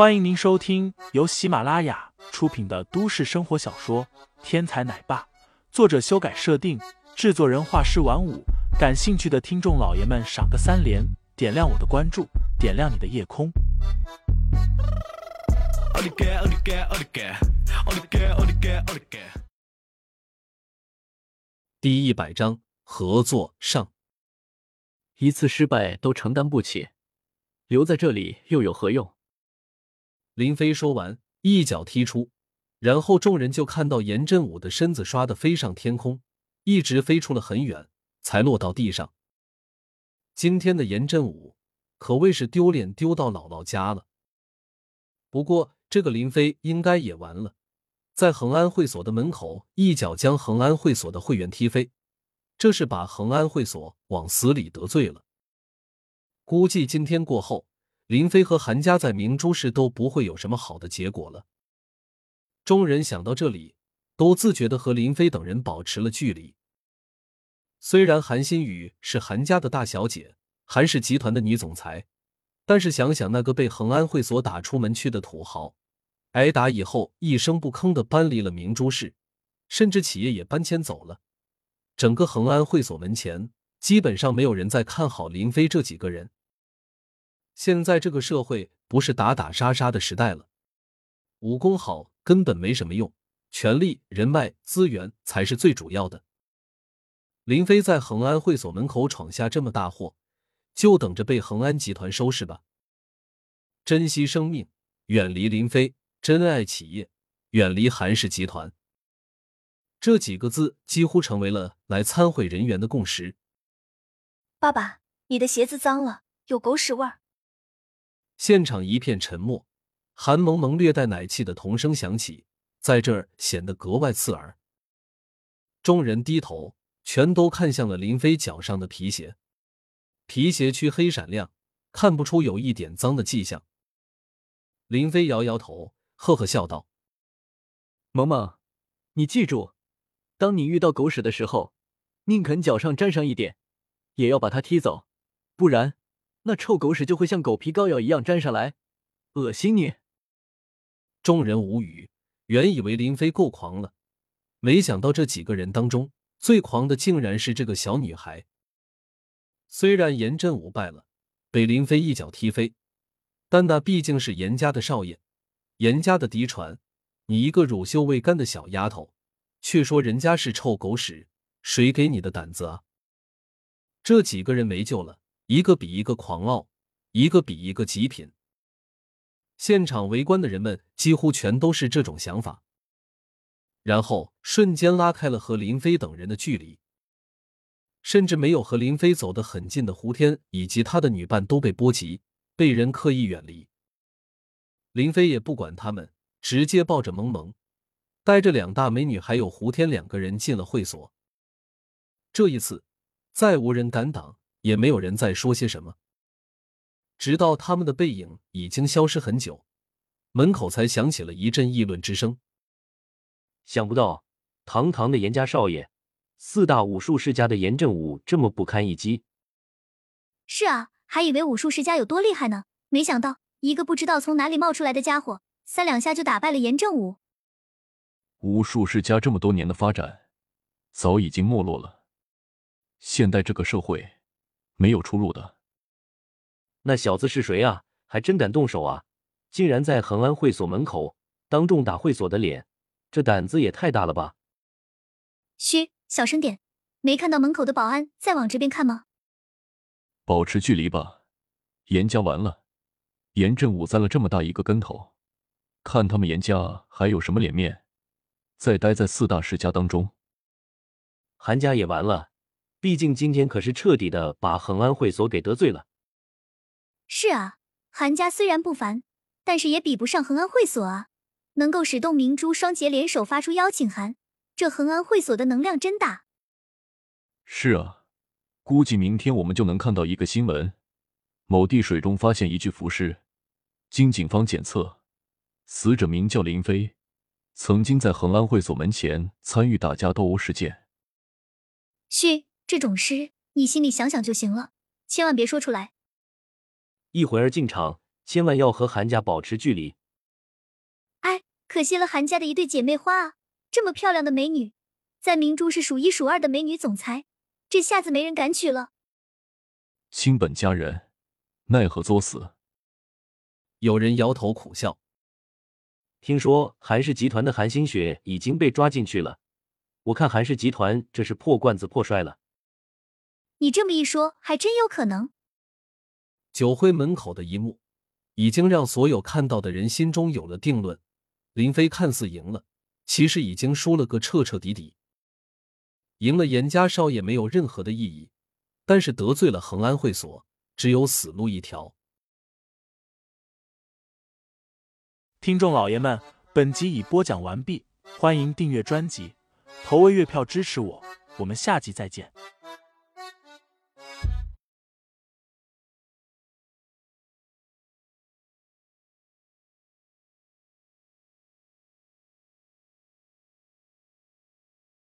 欢迎您收听由喜马拉雅出品的都市生活小说《天才奶爸》，作者修改设定，制作人画师晚舞。感兴趣的听众老爷们，赏个三连，点亮我的关注，点亮你的夜空。第一百章合作上，一次失败都承担不起，留在这里又有何用？林飞说完，一脚踢出，然后众人就看到严振武的身子唰的飞上天空，一直飞出了很远，才落到地上。今天的严振武可谓是丢脸丢到姥姥家了。不过这个林飞应该也完了，在恒安会所的门口一脚将恒安会所的会员踢飞，这是把恒安会所往死里得罪了。估计今天过后。林飞和韩家在明珠市都不会有什么好的结果了。众人想到这里，都自觉的和林飞等人保持了距离。虽然韩新宇是韩家的大小姐，韩氏集团的女总裁，但是想想那个被恒安会所打出门去的土豪，挨打以后一声不吭的搬离了明珠市，甚至企业也搬迁走了，整个恒安会所门前基本上没有人在看好林飞这几个人。现在这个社会不是打打杀杀的时代了，武功好根本没什么用，权力、人脉、资源才是最主要的。林飞在恒安会所门口闯下这么大祸，就等着被恒安集团收拾吧。珍惜生命，远离林飞；珍爱企业，远离韩氏集团。这几个字几乎成为了来参会人员的共识。爸爸，你的鞋子脏了，有狗屎味儿。现场一片沉默，韩萌萌略带奶气的童声响起，在这儿显得格外刺耳。众人低头，全都看向了林飞脚上的皮鞋，皮鞋黢黑闪亮，看不出有一点脏的迹象。林飞摇摇头，呵呵笑道：“萌萌，你记住，当你遇到狗屎的时候，宁肯脚上沾上一点，也要把它踢走，不然。”那臭狗屎就会像狗皮膏药一样粘上来，恶心你！众人无语，原以为林飞够狂了，没想到这几个人当中最狂的竟然是这个小女孩。虽然严振武败了，被林飞一脚踢飞，但那毕竟是严家的少爷，严家的嫡传。你一个乳臭未干的小丫头，却说人家是臭狗屎，谁给你的胆子啊？这几个人没救了。一个比一个狂傲，一个比一个极品。现场围观的人们几乎全都是这种想法，然后瞬间拉开了和林飞等人的距离，甚至没有和林飞走得很近的胡天以及他的女伴都被波及，被人刻意远离。林飞也不管他们，直接抱着萌萌，带着两大美女还有胡天两个人进了会所。这一次，再无人敢挡。也没有人再说些什么，直到他们的背影已经消失很久，门口才响起了一阵议论之声。想不到，堂堂的严家少爷，四大武术世家的严振武这么不堪一击。是啊，还以为武术世家有多厉害呢，没想到一个不知道从哪里冒出来的家伙，三两下就打败了严振武。武术世家这么多年的发展，早已经没落了。现代这个社会。没有出路的。那小子是谁啊？还真敢动手啊！竟然在恒安会所门口当众打会所的脸，这胆子也太大了吧！嘘，小声点，没看到门口的保安在往这边看吗？保持距离吧。严家完了，严振武栽了这么大一个跟头，看他们严家还有什么脸面再待在四大世家当中？韩家也完了。毕竟今天可是彻底的把恒安会所给得罪了。是啊，韩家虽然不凡，但是也比不上恒安会所啊！能够使动明珠双杰联手发出邀请函，这恒安会所的能量真大。是啊，估计明天我们就能看到一个新闻：某地水中发现一具浮尸，经警方检测，死者名叫林飞，曾经在恒安会所门前参与打架斗殴事件。嘘。这种事你心里想想就行了，千万别说出来。一会儿进场，千万要和韩家保持距离。哎，可惜了韩家的一对姐妹花啊！这么漂亮的美女，在明珠是数一数二的美女总裁，这下子没人敢娶了。亲本佳人，奈何作死？有人摇头苦笑。听说韩氏集团的韩心雪已经被抓进去了，我看韩氏集团这是破罐子破摔了。你这么一说，还真有可能。酒会门口的一幕，已经让所有看到的人心中有了定论。林飞看似赢了，其实已经输了个彻彻底底。赢了严家少爷没有任何的意义，但是得罪了恒安会所，只有死路一条。听众老爷们，本集已播讲完毕，欢迎订阅专辑，投喂月票支持我，我们下集再见。